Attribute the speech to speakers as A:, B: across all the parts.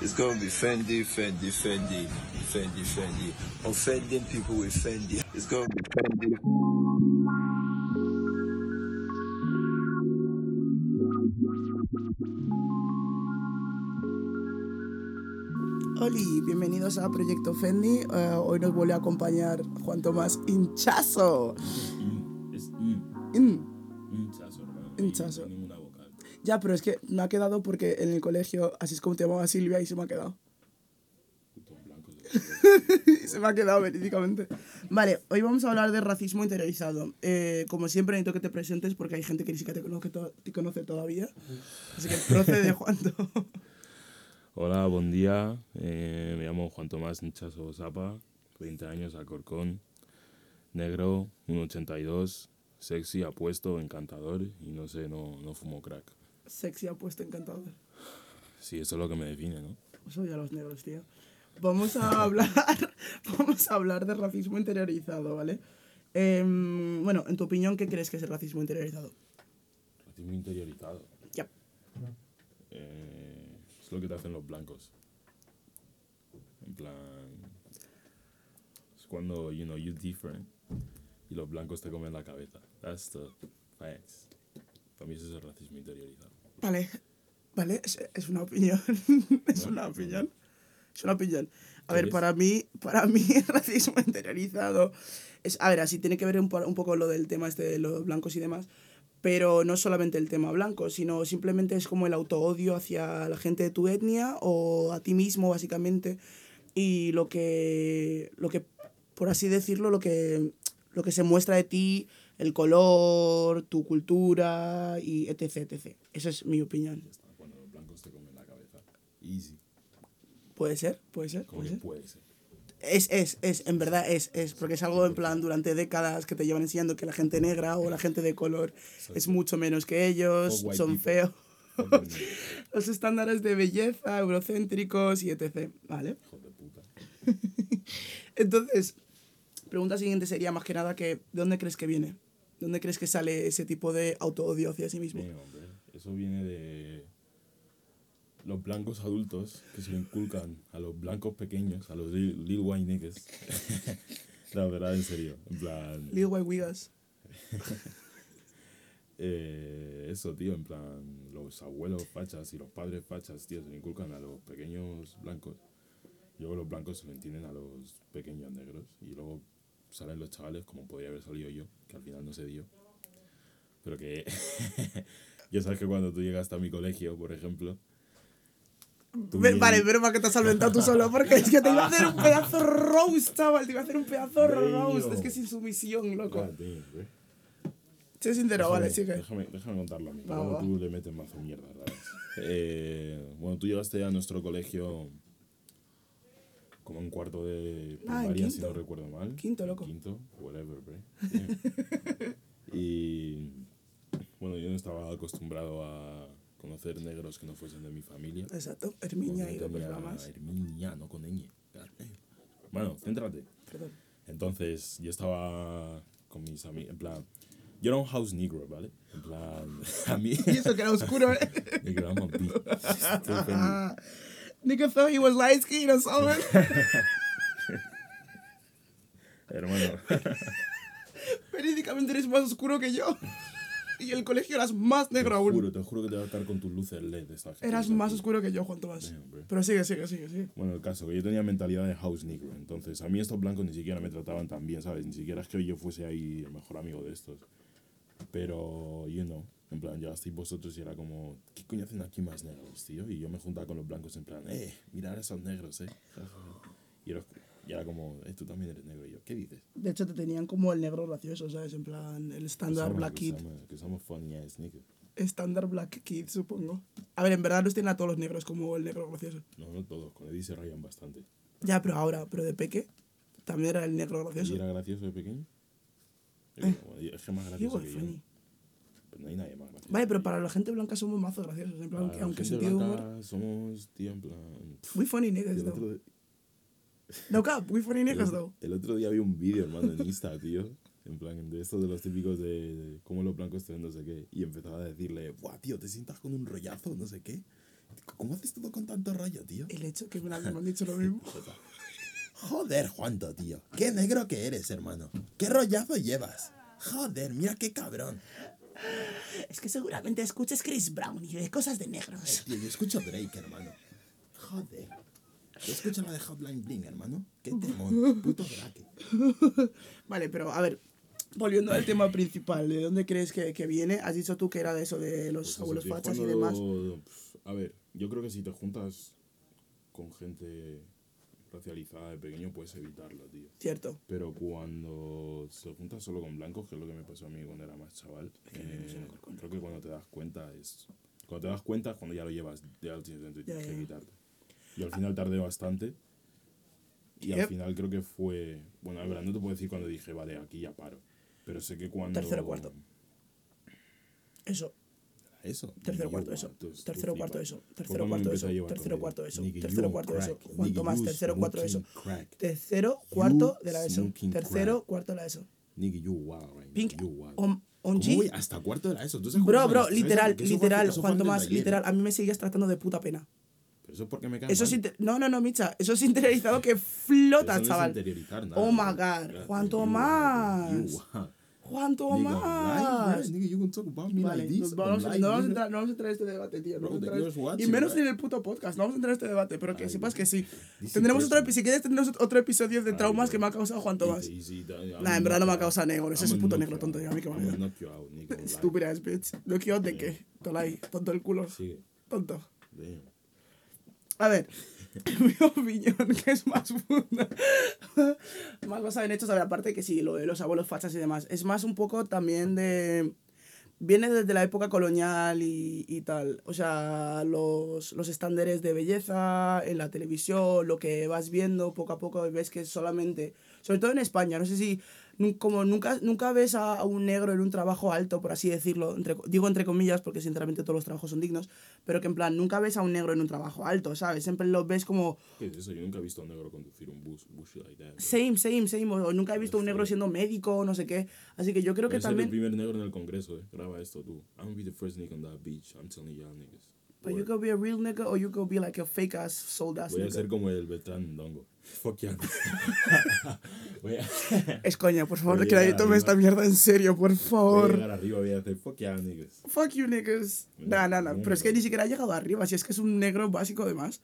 A: It's gonna be Fendi, Fendi, Fendi, Fendi, Fendi. Offending people with Fendi. It's gonna be Fendi.
B: Oli, bienvenidos a Proyecto Fendi. Eh, hoy nos vuelve a acompañar Juan Tomás Hinchazo.
C: Es mm,
B: Mm.
C: hinchazo, hermano.
B: Hinchazo. Ya, pero es que me ha quedado porque en el colegio, así es como te llamaba Silvia y se me ha quedado. Se me ha quedado verídicamente. Vale, hoy vamos a hablar de racismo interiorizado. Eh, como siempre necesito que te presentes porque hay gente que ni siquiera te conoce, todavía. Así que procede, Juanto.
C: Hola, buen día. Eh, me llamo Juan Tomás Hinchazo Zapa, 20 años, Alcorcón, negro, 1,82, sexy, apuesto, encantador y no sé, no, no fumo crack.
B: Sexy apuesto encantador.
C: Sí, eso es lo que me define, ¿no?
B: Eso ya los negros, tío. Vamos a hablar, vamos a hablar de racismo interiorizado, ¿vale? Em, bueno, en tu opinión, ¿qué crees que es el racismo interiorizado?
C: Racismo interiorizado.
B: Ya.
C: Eh, es lo que te hacen los blancos. En plan. Es cuando, you know, you're different y los blancos te comen la cabeza. That's the facts. Para mí eso es el racismo interiorizado.
B: Vale, vale, es, es una opinión. es una opinión. Es una opinión. A
C: ¿Qué
B: ver,
C: es?
B: para mí, para mí el racismo interiorizado es, a ver, así tiene que ver un, un poco lo del tema este de los blancos y demás, pero no solamente el tema blanco, sino simplemente es como el autoodio hacia la gente de tu etnia o a ti mismo, básicamente, y lo que, lo que por así decirlo, lo que, lo que se muestra de ti, el color, tu cultura y etc, etc. Esa es mi opinión.
C: Cuando los blancos te comen la cabeza. Easy.
B: Puede ser, puede ser, puede ser.
C: puede ser.
B: Es, es, es, en verdad es, es, porque es algo en plan durante décadas que te llevan enseñando que la gente negra o la gente de color es mucho menos que ellos, son feos, los estándares de belleza, eurocéntricos y etc. ¿Vale?
C: Hijo de puta.
B: Entonces, pregunta siguiente sería más que nada que, ¿de dónde crees que viene? ¿De dónde crees que sale ese tipo de autoodio hacia sí mismo?
C: Bien, hombre. Eso viene de los blancos adultos que se inculcan a los blancos pequeños, a los lil, lil white niggas. La verdad, en serio. En plan.
B: Lil White Wigas.
C: eh, eso, tío, en plan. Los abuelos fachas y los padres fachas, tío, se inculcan a los pequeños blancos. Y luego los blancos se lo entienden a los pequeños negros. Y luego salen los chavales, como podría haber salido yo, que al final no se dio. Pero que. ya sabes que cuando tú llegaste a mi colegio, por ejemplo.
B: Vale, pero para que te has solventado tú solo, porque es que te iba a hacer un pedazo roast, chaval, te iba a hacer un pedazo roast. Es que sin sumisión, loco. Sé sincero, vale,
C: Déjame-
B: sigue.
C: Déjame, déjame contarlo a mí.
B: Va, va.
C: tú le metes mazo mierda, ¿sabes? Eh, bueno, tú llegaste a nuestro colegio como en cuarto de
B: Ah,
C: primaria, si
B: quinto.
C: no recuerdo mal.
B: Quinto, loco.
C: Quinto, whatever, bro. Yeah. y bueno, yo no estaba acostumbrado a conocer negros que no fuesen de mi familia.
B: Exacto, Herminia y Lamas.
C: Herminia, no con ñ. Bueno, céntrate.
B: Perdón.
C: Entonces, yo estaba con mis amigos, en plan, yo era un house negro, ¿vale? En plan, a mí,
B: Y eso que era oscuro, eh.
C: negro, I'm a.
B: Nigga thought he was light skinned or something.
C: Hermano,
B: Verídicamente eres más oscuro que yo. Y el colegio eras más
C: te
B: negro aún.
C: juro, te juro que te voy a estar con tus luces LED esta gente.
B: Eras más oscuro que yo, Juan Tomás. Pero sigue, sigue, sigue, sigue.
C: Bueno, el caso, que yo tenía mentalidad de house negro, entonces a mí estos blancos ni siquiera me trataban tan bien, ¿sabes? Ni siquiera es que yo fuese ahí el mejor amigo de estos. Pero, you know, en plan, llegasteis vosotros y era como, ¿qué coño hacen aquí más negros, tío? Y yo me juntaba con los blancos en plan, eh, mirad a esos negros, eh. Y era, y era como, eh, tú también eres negro. Y yo, ¿qué dices?
B: De hecho, te tenían como el negro gracioso, ¿sabes? En plan, el estándar Black Kid.
C: Que somos funny ass niggas.
B: Estándar Black Kid, supongo. A ver, en verdad los tienen a todos los negros como el negro gracioso.
C: No, no todos, con Eddie se rayan bastante.
B: Ya, pero ahora, pero de peque, también era el negro
C: ¿Y
B: gracioso.
C: era gracioso de pequeño?
B: Eh.
C: Bueno, Es que más gracioso que yo. Pero no hay nadie más gracioso.
B: Vale, pero para la gente blanca somos mazo graciosos. En plan,
C: Para
B: aunque,
C: la
B: aunque
C: gente
B: sentido
C: blanca
B: humor.
C: Somos, tío, en plan...
B: We funny
C: El
B: niggas,
C: otro,
B: though. No cap, we funny
C: el,
B: niggas,
C: otro-
B: though.
C: el otro día vi un vídeo, hermano, en Insta, tío. En plan, de estos de los típicos de, de cómo los blancos te ven no sé qué. Y empezaba a decirle, buah, tío, te sientas con un rollazo, no sé qué. ¿Cómo haces todo con tanto rollo, tío?
B: El hecho que me han me han dicho lo mismo.
C: Joder, Juanto, tío. Qué negro que eres, hermano. Qué rollazo llevas. Joder, mira qué cabrón.
B: Es que seguramente escuches Chris Brown y de cosas de negros.
C: Tío, yo escucho Drake, hermano. Joder. Yo escucho la de Hotline Bling, hermano. Qué temón. Puto Drake.
B: Vale, pero a ver, volviendo al tema principal, ¿de dónde crees que, que viene? Has dicho tú que era de eso de los
C: Pues
B: abuelos fachas y demás.
C: A ver, yo creo que si te juntas con gente racializada de pequeño puedes evitarlo, tío.
B: Cierto.
C: Pero cuando se junta solo con blancos, que es lo que me pasó a mí cuando era más chaval, eh, creo que cuando te das cuenta es... Cuando te das cuenta es cuando ya lo llevas, ya lo tienes dentro y tienes que quitarte. Yo al final tardé bastante y al final creo que fue... Bueno, a ver, no te puedo decir cuando dije, vale, aquí ya paro. Pero sé que cuando...
B: Tercero, cuarto. Eso.
C: Eso.
B: Tercero, cuarto, eso. Tercero, cuarto, eso. Tercero, cuarto, eso. Tercero, cuarto, eso. Tercero, cuarto, eso. Tomás,
C: you
B: tercero, cuarto, eso. Tercero, cuarto de la ESO. Tercero, cuarto de la ESO.
C: Nigga, you wild right.
B: Pink,
C: You wild.
B: on, on
C: ¿Cómo
B: G.
C: voy hasta cuarto de la ESO? ¿Tú sabes
B: Bro, bro, literal, literal, Tomás,
C: ayer?
B: literal. A mí me sigues tratando de puta pena.
C: Pero eso es porque me cae
B: Eso es No, no, no, Micha. Eso es interiorizado que flota, chaval. Oh my. God,
C: Gracias,
B: Juan Juan Tomás.
C: Nigga, you gonna talk about me
B: Vale,
C: like
B: nos vamos, no, vamos a entrar, no vamos a entrar en este debate, tío. no
C: Bro,
B: entrar y menos
C: right?
B: en el puto podcast. No vamos a entrar en este debate, pero que
C: Ay,
B: sepas que sí.
C: this
B: Tendremos otro episodio. Si quieres, tendremos otro episodio de traumas que me ha causado Juan Tomás. Nah, en verdad no me ha causado negro. Ese es un puto negro tonto.
C: out.
B: Ya, a mí que me
C: I'm
B: vale.
C: gonna knock you out, nigga, on live.
B: Estúpida es, bitch. ¿No quiero de qué? Tolai, tonto el culo. Tonto. A ver, mi opinión, que es más funda, más basada en hechos, a ver, aparte que sí, lo de los abuelos fachas y demás, es más un poco también de... Viene desde la época colonial y, y tal. O sea, los, los estándares de belleza en la televisión, lo que vas viendo poco a poco, ves que solamente, sobre todo en España, no sé si, como nunca, nunca ves a, un negro en un trabajo alto, por así decirlo, entre, digo entre comillas, porque sinceramente todos los trabajos son dignos, pero que en plan, nunca ves a un negro en un trabajo alto, ¿sabes? Siempre lo ves como
C: ¿Qué es eso? Yo nunca he visto a un negro conducir un bus, bus like that.
B: same, same, same, o nunca he visto a un negro siendo médico, no sé qué. Así que yo creo que
C: ser el
B: también...
C: primer negro en el congreso, eh. Graba esto tú. I'm gonna be the first nigga on that beach. I'm telling y'all niggas.
B: But you could be a real nigga or you could be like a fake ass sold ass
C: Voy a ser como el Beltrán Dongo. Fuck a,
B: Es coña, por favor, que nadie tome esta mierda en serio, por
C: voy a
B: favor.
C: llegar arriba voy a hacer fuck yeah niggas.
B: Fuck you, niggas. Nah, nah, nah. Pero es que ni siquiera ha llegado arriba. Si es que es un negro básico, además.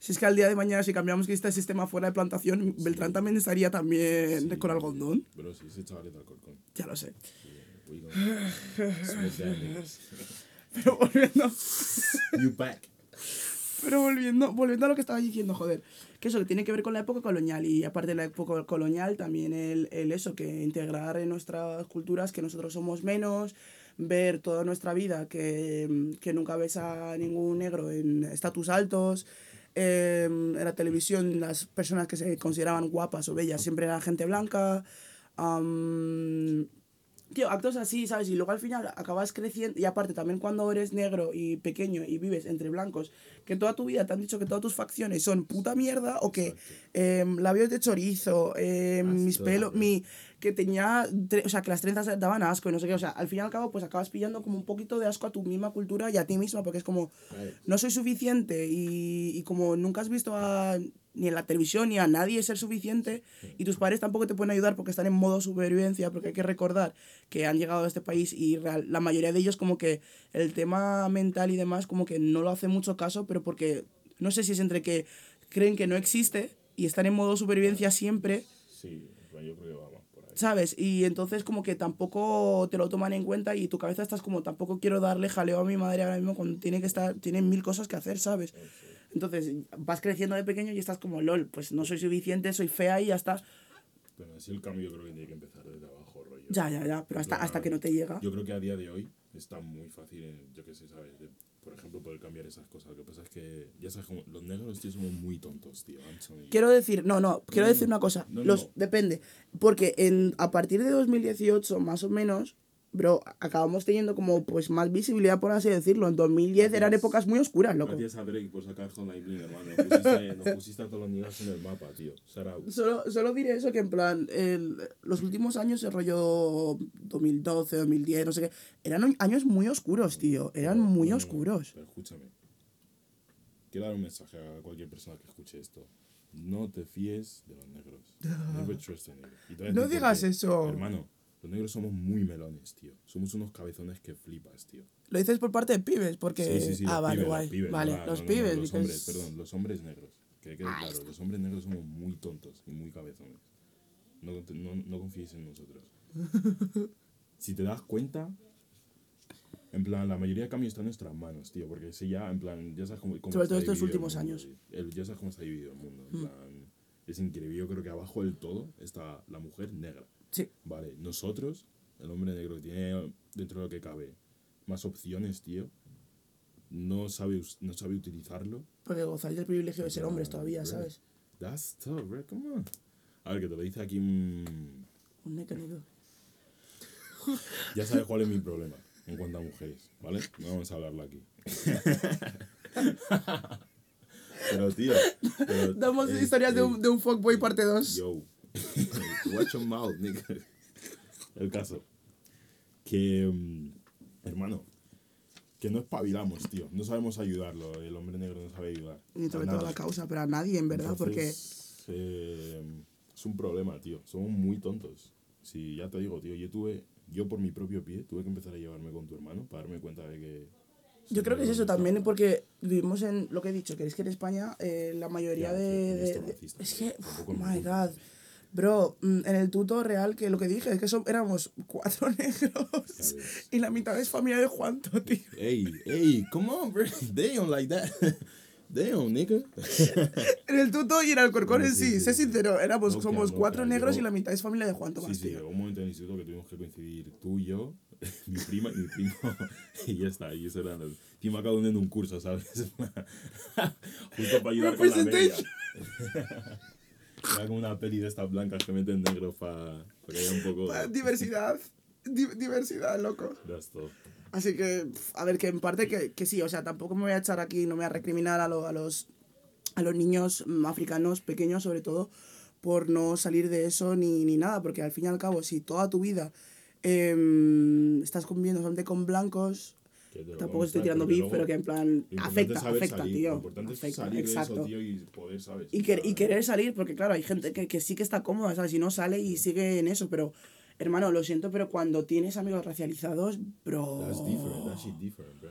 B: Si es que al día de mañana, si cambiamos que este sistema fuera de plantación, Beltrán también estaría también
C: Sí.
B: con algodón.
C: Pero sí, ese chaval de Alcorcón.
B: Ya lo sé.
C: We
B: Pero volviendo.
C: You back.
B: Pero volviendo, volviendo a lo que estaba diciendo, joder, que eso que tiene que ver con la época colonial y aparte de la época colonial también el, el eso, que integrar en nuestras culturas que nosotros somos menos, ver toda nuestra vida que, que nunca ves a ningún negro en estatus altos, eh, en la televisión las personas que se consideraban guapas o bellas siempre eran gente blanca, Tío, actos así, ¿sabes? Y luego al final acabas creciendo. Y aparte, también cuando eres negro y pequeño y vives entre blancos, que toda tu vida te han dicho que todas tus facciones son puta mierda o que em, labios de chorizo, em, mis pelos, mi. Que tenía. O sea, que las trenzas daban asco y no sé qué. O sea, al fin y al cabo, pues acabas pillando como un poquito de asco a tu misma cultura y a ti misma, porque es como. No soy suficiente y, y como nunca has visto a, ni en la televisión ni a nadie ser suficiente y tus padres tampoco te pueden ayudar porque están en modo supervivencia, porque hay que recordar que han llegado a este país y real- la mayoría de ellos como que el tema mental y demás como que no lo hace mucho caso, pero porque no sé si es entre que creen que no existe y están en modo supervivencia siempre,
C: Sí, yo creo que va.
B: ¿Sabes? Y entonces como que tampoco te lo toman en cuenta y tu cabeza estás como tampoco quiero darle jaleo a mi madre ahora mismo cuando tiene que estar, tiene mil cosas que hacer, ¿sabes? Entonces vas creciendo de pequeño y estás como, lol, pues no soy suficiente, soy fea y ya está.
C: Pero así el cambio creo que tiene que empezar desde abajo, rollo.
B: Ya, ya, ya, pero hasta, hasta que no te llega.
C: Yo creo que a día de hoy está muy fácil, en- yo qué sé, ¿sabes? De, por ejemplo, poder cambiar esas cosas. Lo que pasa es que, ya sabes, como los negros, tío, somos muy tontos, tío.
B: Quiero decir, no, no, quiero
C: no,
B: decir una cosa.
C: No,
B: los
C: no.
B: Depende. Porque en, a partir de 2018, más o menos, bro, acabamos teniendo como pues más visibilidad, por así decirlo. En 2010 eran
C: Gracias.
B: épocas muy oscuras, loco.
C: Gracias a Drake por sacar Hotline Bling, hermano. Nos pusiste, nos pusiste a todos los niños en el mapa, tío.
B: Solo, solo diré eso, que en plan, el- los últimos años, el rollo 2012, 2010, no sé qué, eran años muy oscuros, tío. Eran muy
C: No,
B: oscuros.
C: Pero escúchame. quiero dar un mensaje a cualquier persona que escuche esto. No te fíes de los negros. Never trust a negro.
B: No digas eso.
C: Hermano, los negros somos muy melones, tío. Somos unos cabezones que flipas, tío.
B: Lo dices por parte de pibes, porque...
C: Sí, sí, sí.
B: ah, vale,
C: pibes,
B: guay.
C: Pibes,
B: vale,
C: no,
B: los
C: no, no,
B: pibes.
C: los
B: because-
C: hombres, perdón, los hombres negros. Que quede
B: Ah,
C: claro, los hombres negros somos muy tontos y muy cabezones. No, no, no confíes en nosotros. si te das cuenta, en plan, la mayoría de cambios está en nuestras manos, tío. Porque si ya, en plan, ya sabes cómo. cómo
B: Sobre todo estos últimos
C: mundo,
B: años.
C: El- ya sabes cómo está dividido el mundo. En
B: Mm.
C: plan, es increíble. Yo creo que abajo del todo está la mujer negra.
B: Sí.
C: Vale, nosotros, el hombre negro que tiene dentro de lo que cabe más opciones, tío, no sabe, no sabe utilizarlo.
B: Porque gozáis del privilegio de ser hombres todavía. ¿sabes?
C: That's tough, bro, come on. A ver, que te lo dice aquí un...
B: Un negro.
C: Ya sabes cuál es mi problema en cuanto a mujeres, ¿vale? No vamos a hablarlo aquí. pero, tío... pero,
B: Damos
C: eh,
B: historias de
C: eh,
B: un, de un fuckboy parte 2.
C: Yo. Watch your mouth, nigga. El caso. Que, mm, hermano, que no espabilamos, tío. No sabemos ayudarlo. El hombre negro no sabe ayudar.
B: Ni sobre todo la causa, pero a nadie, en verdad, porque...
C: Entonces, eh, es un problema, tío. Somos muy tontos. Si ya te digo, tío, yo tuve, yo por mi propio pie, tuve que empezar a llevarme con tu hermano para darme cuenta de que.
B: Yo creo que es eso
C: estaba-
B: también, porque vivimos en lo que he dicho, que es que en España eh, la mayoría
C: Ya,
B: de... de- de- es que, oh
C: me
B: my god. Bro, mm, en el tuto real, que lo que dije es que son, éramos cuatro negros y la mitad es familia de Juanto, tío.
C: Hey, hey, come on, bro. They don't like that. Damn, nigga.
B: En el tuto y en Alcorcón en
C: sí,
B: sí,
C: sí,
B: sé sincero, éramos,
C: No
B: somos
C: no
B: cuatro
C: queda.
B: negros
C: Yo-
B: y la mitad es familia de Juanto
C: Sí,
B: más,
C: sí,
B: tío.
C: llegó un momento en el instituto que tuvimos que coincidir tú y yo, mi prima y mi primo, y ya está. Y eso era. Encima cada uno en un curso, ¿sabes? Justo para ayudar con la media. Era como una peli de estas blancas que meten negro para que haya un poco.
B: Pa- Diversidad. Di- diversidad, loco.
C: That's.
B: Así que, a ver, que en parte que, que sí, o sea, tampoco me voy a echar aquí, no me voy a recriminar a, lo- a, los, a los niños mm, africanos, pequeños sobre todo, por no salir de eso ni, ni nada, porque al fin y al cabo, si toda tu vida em, estás conviviendo solamente con blancos,
C: Que
B: tampoco estoy tirando beef, pero que en plan afecta, afecta,
C: salir,
B: tío.
C: Lo importante es
B: Afecta,
C: salir de
B: exacto.
C: eso, tío, y poder, ¿sabes?
B: Y, y querer salir, porque claro, hay gente que, que sí que está cómoda, ¿sabes? Si no sale y sigue en eso, pero, hermano, lo siento, pero cuando tienes amigos racializados, bro.
C: That's different. That shit different, bro.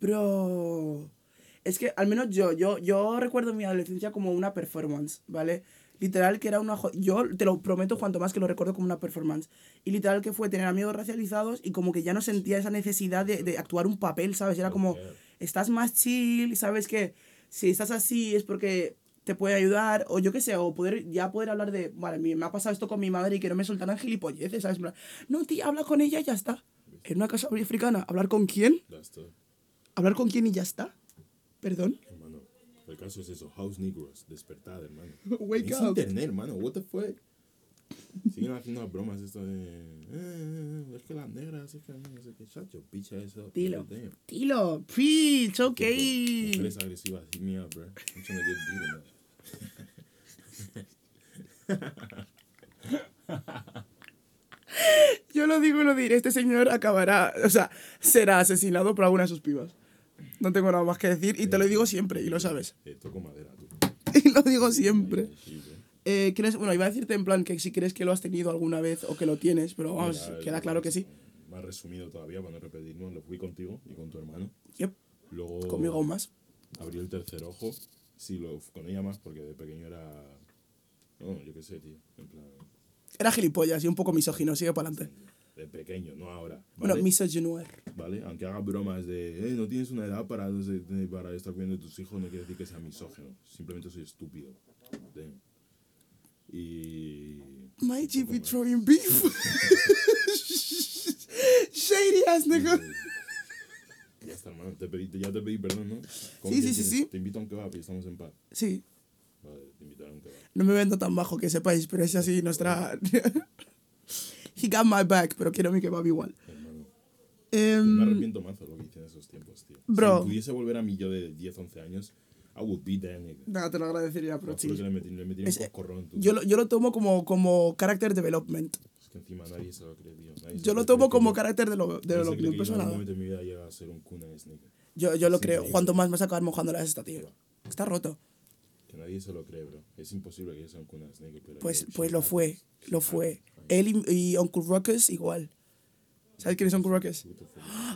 B: Bro. Es que al menos yo, yo, yo recuerdo mi adolescencia como una performance, ¿vale? Literal que era una... Yo te lo prometo cuanto más que lo recuerdo como una performance. Y literal que fue tener amigos racializados y como que ya no sentía esa necesidad de, de actuar un papel, ¿sabes? Era como, estás más chill, sabes que si estás así es porque te puede ayudar, o yo qué sé, o poder, ya poder hablar de, vale, me ha pasado esto con mi madre y que no me soltaran gilipolleces, ¿sabes? No, tía, habla con ella y ya está. En una casa africana, ¿hablar con quién? ¿Hablar con quién y ya está? Perdón.
C: El caso es eso. House Negroes. Despertad, hermano.
B: Wake
C: es
B: up.
C: internet, hermano. What the fuck? Siguen haciendo las bromas esto de... "Eh, es que las negras, es que your bitch ass up.
B: Dilo.
C: Damn.
B: Dilo, preach, ok.
C: Mujeres agresivas, hit me up, bro. I'm trying to get beat
B: Yo lo digo y lo diré, este señor acabará, o sea, será asesinado por alguna de sus pibas. No tengo nada más que decir y te lo digo siempre, y lo sabes.
C: Eh, toco madera, tú.
B: Y lo digo siempre. Eh, ¿crees- bueno, iba a decirte en plan que si crees que lo has tenido alguna vez o que lo tienes, pero vamos,
C: Mira,
B: queda
C: el-
B: claro que sí.
C: Más resumido todavía, para no repetirnos, lo fui contigo y con tu hermano.
B: Yep,
C: Luego
B: conmigo aún más.
C: abrí el tercer ojo. Sí, lo, con ella más porque de pequeño era... No, yo qué sé, tío. En plan...
B: Era gilipollas y un poco misógino, sigue para adelante.
C: Pequeño, no ahora.
B: Bueno,
C: ¿vale?
B: misogynoir.
C: ¿Vale? Aunque haga bromas de, eh, no tienes una edad para, no sé, para estar cuidando de tus hijos, no quiere decir que sea misógino. Simplemente soy estúpido. Damn. Y...
B: My GP throwing beef. Shady ass nigga.
C: Ya está, hermano. Te pedí, ya te pedí perdón, ¿no? ¿Con
B: Sí, sí, sí, sí.
C: Te invito a un kebab y estamos en paz.
B: Sí,
C: Vale, te invitaré a un kebab.
B: no me vendo tan bajo que sepáis, pero es así nuestra... He got my back, pero quiero mi kebab igual.
C: Hermano.
B: Em,
C: Me arrepiento más de lo que hice en esos tiempos, tío.
B: Bro.
C: Si pudiese volver a mi yo de 10, 11 años, I would be that nigga.
B: nada, te lo agradecería, pero
C: lo
B: sí.
C: que le metí, le metí un
B: Es-
C: coscorrón, tú.
B: Yo lo, yo lo tomo como, como character development.
C: Es que encima nadie se lo cree, tío. Nadie
B: Yo lo
C: cree
B: tomo
C: que
B: como
C: yo-
B: character de lo, de
C: cree
B: development
C: que yo en de mi vida llega a ser un cuna de sneaker.
B: Yo, yo lo
C: Sí,
B: creo. Cuanto más vas a acabar mojando la esta, tío. Está roto.
C: Que nadie se lo cree, bro. Es imposible que cunas negras. pero
B: Pues, pues lo fue, lo fue. Él y, y Uncle Ruckus igual. ¿Sabes quién es Uncle Ruckus?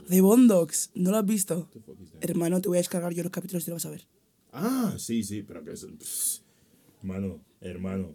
B: De Bondogs, ¿no lo has visto? Hermano, te voy a descargar yo los capítulos y te lo vas a ver.
C: Ah, sí, sí, pero que es. pss, Hermano, hermano.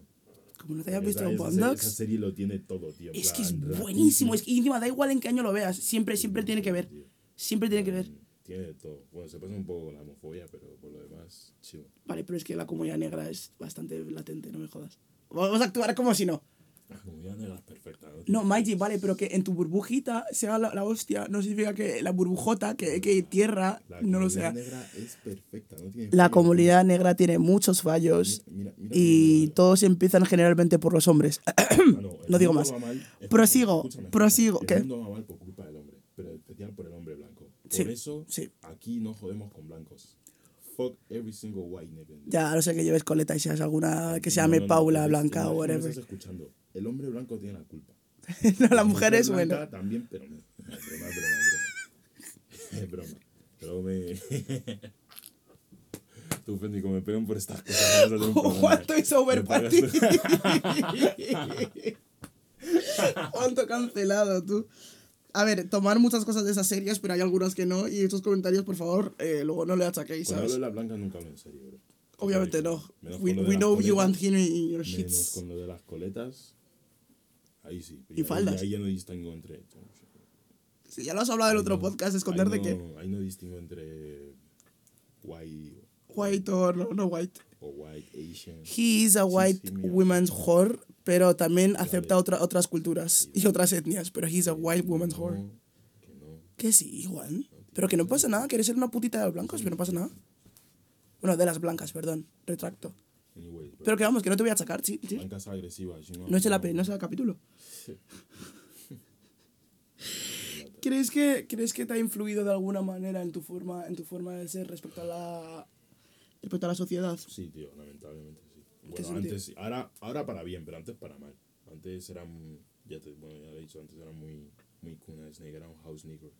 B: Como no te hayas visto
C: esa, esa serie lo tiene todo, tío.
B: es que es buenísimo. Es que y encima da igual en qué año lo veas, siempre, siempre tiene que ver. Siempre tiene que ver.
C: Tiene de todo. Bueno, se pasa un poco con la homofobia, pero por lo demás, chido.
B: Vale, pero es que la comunidad negra es bastante latente, no me jodas. Vamos a actuar como si no.
C: La comunidad negra es perfecta, ¿no?
B: No, Mikey, vale, pero que en tu burbujita sea la, la hostia no significa que la burbujota, que, que tierra,
C: La
B: no lo
C: comunidad
B: sea.
C: negra es perfecta, no tiene
B: La comunidad negra tiene muchos fallos
C: Mira, mira,
B: y todos empiezan generalmente por los hombres.
C: mano, el
B: no digo más.
C: mal,
B: Prosigo, prosigo, ¿qué?
C: mundo va mal por culpa del hombre, pero en especial por el hombre blanco. Por
B: Sí,
C: eso,
B: sí.
C: aquí no jodemos con blancos. Fuck every single white nigga.
B: Ya, a no sé que lleves coleta y seas alguna que se
C: No,
B: llame
C: no, no,
B: Paula,
C: es-
B: Blanca
C: no,
B: o
C: no
B: whatever.
C: estás escuchando. El hombre blanco tiene la culpa.
B: no, la
C: La
B: mujer es bueno.
C: también, pero no. No, es broma, es broma, es broma. Es broma. Pero me. Tú, Fendi, como me pegan por estas cosas.
B: ¿Cuánto es over para ti? ¿Cuánto cancelado tú? A ver, tomar muchas cosas de esas series, pero hay algunas que no. Y estos comentarios, por favor, eh, luego no le achaquéis,
C: Cuando hablo
B: ¿sabes?
C: de la blanca nunca hablo en serio, bro.
B: Obviamente no. We, know you want him in your
C: Menos
B: shits.
C: con lo de las coletas. Ahí sí.
B: Y faldas.
C: Ahí ya no distingo entre.
B: Sí, ya lo has hablado en otro
C: no-
B: podcast, esconder de qué.
C: no- Ahí no distingo entre. White
B: White o no, no white.
C: o white Asian.
B: He is a white
C: sí,
B: woman's whore, pero también acepta otra, otras culturas y otras etnias. Pero he is a white woman's whore.
C: Que
B: sí, Juan. Pero que no pasa nada, quieres ser una putita de los blancos, pero no pasa nada. Bueno, de las blancas, perdón, retracto. Pero que vamos, que no te voy a achacar, sí, sí.
C: Blancas agresivas.
B: No es el, no es el capítulo. ¿Crees que, ¿Crees que te ha influido de alguna manera en tu forma, en tu forma de ser respecto a la, respecto a la sociedad?
C: Sí, tío, lamentablemente Bueno, antes, sí. ahora, ahora para bien, pero antes para mal. Antes eran, ya te, bueno, ya lo he dicho, antes eran muy, muy cunas negras, era un house negro.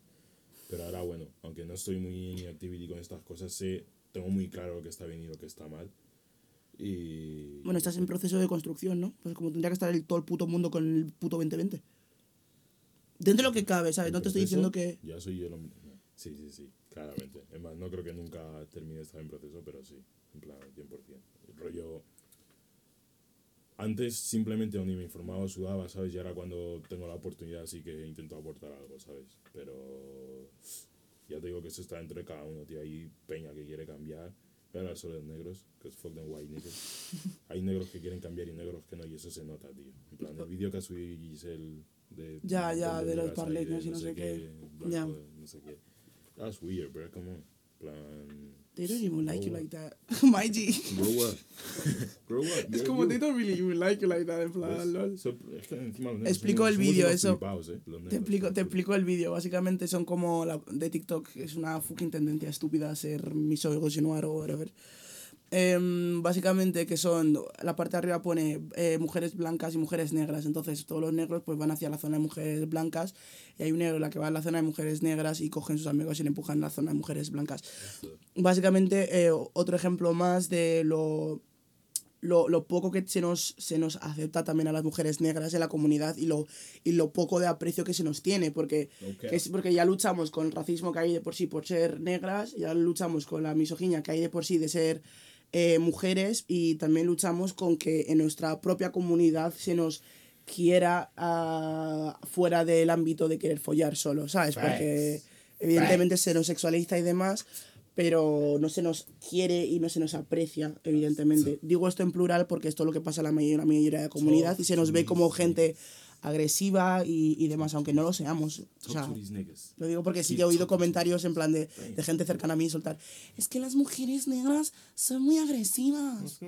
C: Pero ahora, bueno, aunque no estoy muy en activity con estas cosas, sé, tengo muy claro lo que está bien y lo que está mal. Y...
B: Bueno, estás en proceso de construcción, ¿no? Pues como tendría que estar el, todo el puto mundo con el puto 2020. Dentro de lo que cabe, ¿sabes? No te estoy diciendo que...
C: Ya soy el hombre. Sí, sí, sí, claramente. Es más, no creo que nunca termine de estar en proceso, pero sí, en plan, 100%. El rollo. Antes simplemente ni me informaba sudaba, ¿sabes? Y ahora cuando tengo la oportunidad sí que intento aportar algo, ¿sabes? Pero. Ya te digo que eso está dentro de cada uno, tío. Hay peña que quiere cambiar. Voy a hablar solo de negros, que es fuck them white niggas. Hay negros que quieren cambiar y negros que no, y eso se nota, tío. En plan, el vídeo que ha subido Giselle de.
B: Ya, ya,
C: del
B: de los parleños
C: de
B: y no sé qué.
C: blanco,
B: Ya.
C: no sé qué. That's weird, bro. Come on. Plan.
B: They don't even like you like that. My G.
C: Grow up. Grow up.
B: Es como
C: you.
B: they don't really even like you like that, en plan,
C: Pues,
B: lol.
C: so- encima los negros
B: Explico
C: somos-
B: el
C: somos
B: vídeo,
C: unos
B: eso.
C: eh, los
B: Te explico, te
C: tío.
B: explico el vídeo. Básicamente son como la de TikTok. Es una fucking tendencia estúpida a ser misogynoir o whatever. Em, básicamente que son, la parte de arriba pone eh, mujeres blancas y mujeres negras, entonces todos los negros pues van hacia la zona de mujeres blancas y hay un negro la que va a la zona de mujeres negras y cogen sus amigos y le empujan a la zona de mujeres blancas. Básicamente eh, otro ejemplo más de lo, lo, lo poco que se nos, se nos acepta también a las mujeres negras en la comunidad y lo, y lo poco de aprecio que se nos tiene, porque, es porque ya luchamos con el racismo que hay de por sí por ser negras, ya luchamos con la misoginia que hay de por sí de ser eh, mujeres y también luchamos con que en nuestra propia comunidad se nos quiera ah, fuera del ámbito de querer follar solo, ¿sabes? Porque evidentemente se nos sexualiza y demás, pero no se nos quiere y no se nos aprecia, evidentemente. Digo esto en plural porque esto es lo que pasa en la mayoría, la mayoría de la comunidad y se nos ve como gente agresiva y, y demás, aunque no lo seamos. O sea, lo digo porque sí que he oído comentarios en plan de, de gente cercana a mí soltar. Es que las mujeres negras son muy agresivas.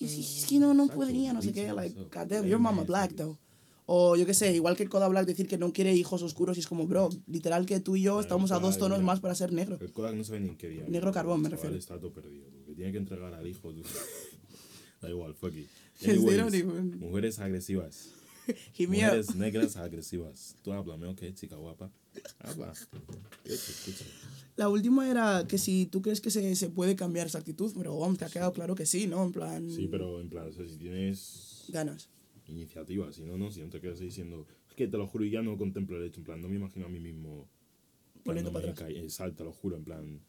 B: Y si- es que no, no podría, no sé qué. Like,
C: eso.
B: God damn, your mama black, though. O yo qué sé, igual que Coda Black decir que no quiere hijos oscuros y es como, bro, literal que tú y yo estamos a dos
C: Kodak,
B: tonos más para ser negro.
C: El Kodak no sabe ni en qué día.
B: Negro carbón, me
C: El
B: refiero.
C: Está todo perdido. Porque tiene que entregar al hijo. da igual, fuck it. Anyways, mujeres agresivas. Mujeres negras agresivas. Tú háblame, ok, chica guapa. Habla. Yo te escucho.
B: la última era que si tú crees que se, se puede cambiar esa actitud, pero hombre, te ha quedado claro que sí, ¿no? En plan,
C: Sí, pero en plan, o sea, si tienes
B: ganas.
C: iniciativa, si no, no, si no te quedas ahí diciendo, es que te lo juro, y ya no contemplo el hecho, en plan, no me imagino a mí mismo
B: Volviendo para atrás.
C: Exacto, te lo juro, en plan,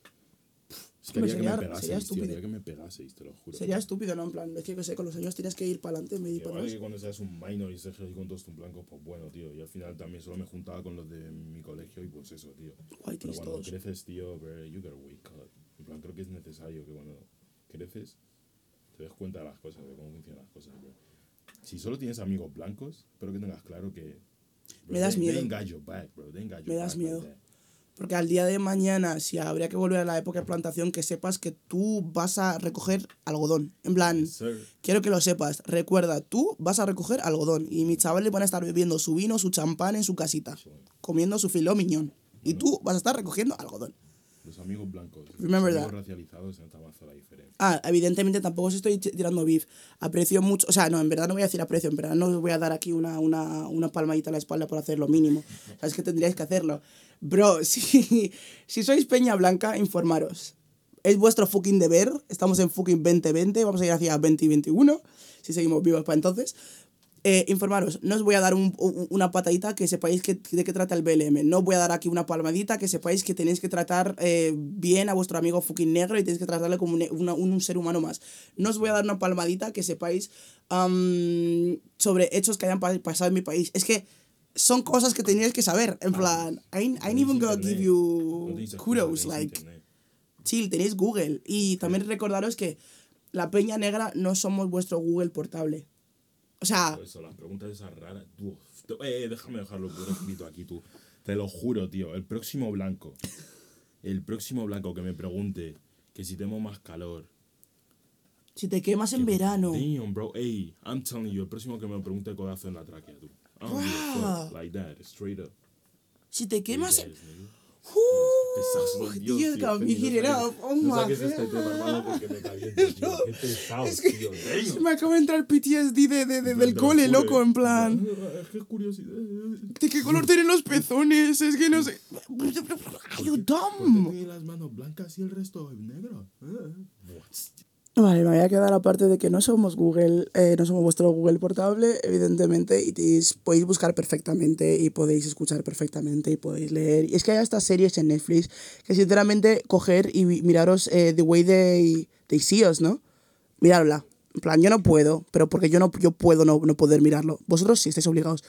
C: es que que
B: sería-
C: me pegaseis,
B: sería
C: tío,
B: estúpido.
C: haría que me pegaseis, te lo juro.
B: Sería estúpido, ¿no? En plan, es que, que sé, con los años tienes que ir para adelante de ir
C: Que
B: para
C: que cuando seas un minor y seas con todos tus blancos, pues bueno, tío. Y al final también solo me juntaba con los de mi colegio y pues eso, tío. Pero
B: Whiteys
C: cuando
B: todos.
C: creces, tío, bro, you gotta wake up. En plan, creo que es necesario que cuando creces te des cuenta de las cosas, de cómo funcionan las cosas, bro. Si solo tienes amigos blancos, espero que tengas claro que... bro,
B: Me das
C: they-
B: miedo.
C: They got your back, bro. They got your
B: Me das
C: back like
B: miedo.
C: that.
B: Porque al día de mañana, si habría que volver a la época de plantación, que sepas que tú vas a recoger algodón. En plan, quiero que lo sepas. Recuerda, tú vas a recoger algodón. Y mis chavales van a estar bebiendo su vino, su champán en su casita. Comiendo su filó miñón. Y tú vas a estar recogiendo algodón.
C: Los amigos blancos.
B: Remember
C: los amigos
B: that.
C: racializados se nota más la diferencia.
B: Ah, evidentemente tampoco os estoy tirando beef. Aprecio mucho, o sea, no, en verdad no voy a decir aprecio, en verdad no os voy a dar aquí una, una, una palmadita a la espalda por hacer lo mínimo. Sabes que tendríais que hacerlo. Bro, si, si sois Peña Blanca, informaros. Es vuestro fucking deber. Estamos en fucking 2020, vamos a ir hacia 2021, si seguimos vivos para entonces. Eh, informaros, no os voy a dar un- un- una patadita que sepáis que, de qué trata el BLM. No os voy a dar aquí una palmadita que sepáis que tenéis que tratar eh, bien a vuestro amigo fucking negro y tenéis que tratarle como un, una- un ser humano más. No os voy a dar una palmadita que sepáis sobre hechos que hayan pa- pasado en mi país. Es que son cosas que teníais que saber. En plan, I, ain't even gonna give you kudos. Like, chill, tenéis Google. Y también recordaros que la Peña Negra no somos vuestro Google portable. O sea,
C: eso, las preguntas esas raras. Tú- eh, déjame dejarlo por escrito aquí, tú. Te lo juro, tío. El próximo blanco. El próximo blanco que me pregunte que si tengo más calor.
B: si te quemas en verano.
C: Damn, bro. Ey, I'm telling you, el próximo que me pregunte codazo en la tráquea, tú. Fuck. Like that, straight up.
B: Si te quemas en... Uh,
C: Dios,
B: Dios,
C: tío,
B: up? Oh
C: no
B: my
C: saques este
B: God.
C: tema, hermano, porque me caliento, tío. Qué pesado,
B: Es que-
C: tío.
B: Me acaba de entrar PTSD de, de, de- del cole, loco, en plan...
C: Curiosidad.
B: ¿De qué color tienen los pezones? Es que no sé... Are you
C: ¿Por
B: dumb?
C: las manos blancas y el resto es negro? Eh.
B: Vale, me voy a quedar aparte de que no somos Google, eh, no somos vuestro Google portable, evidentemente, y podéis buscar perfectamente y podéis escuchar perfectamente y podéis leer. Y es que hay estas series en Netflix que sinceramente coger y miraros eh, The Way They, they See Us, ¿no? Miradla. En plan, yo no puedo, pero porque yo no yo puedo no, no poder mirarlo. Vosotros sí estáis obligados.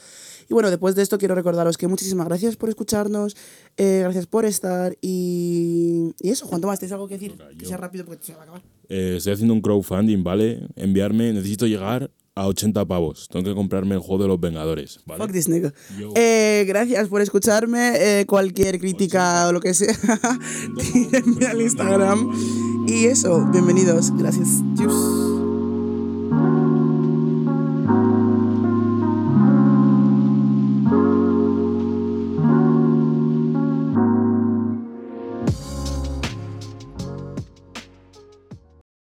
B: Y bueno, después de esto quiero recordaros que muchísimas gracias por escucharnos, eh, gracias por estar y, y eso, Juan Tomás, ¿tienes algo que decir? Que
C: yo.
B: sea rápido porque se va a acabar.
C: Eh, estoy haciendo un crowdfunding, ¿vale? Enviarme, necesito llegar a 80 pavos. Tengo que comprarme el juego de los Vengadores, ¿vale?
B: Fuck this nigga. Eh, gracias por escucharme. Eh, cualquier crítica o lo que sea, díganme al Instagram. Y eso, bienvenidos. Gracias. Tschüss.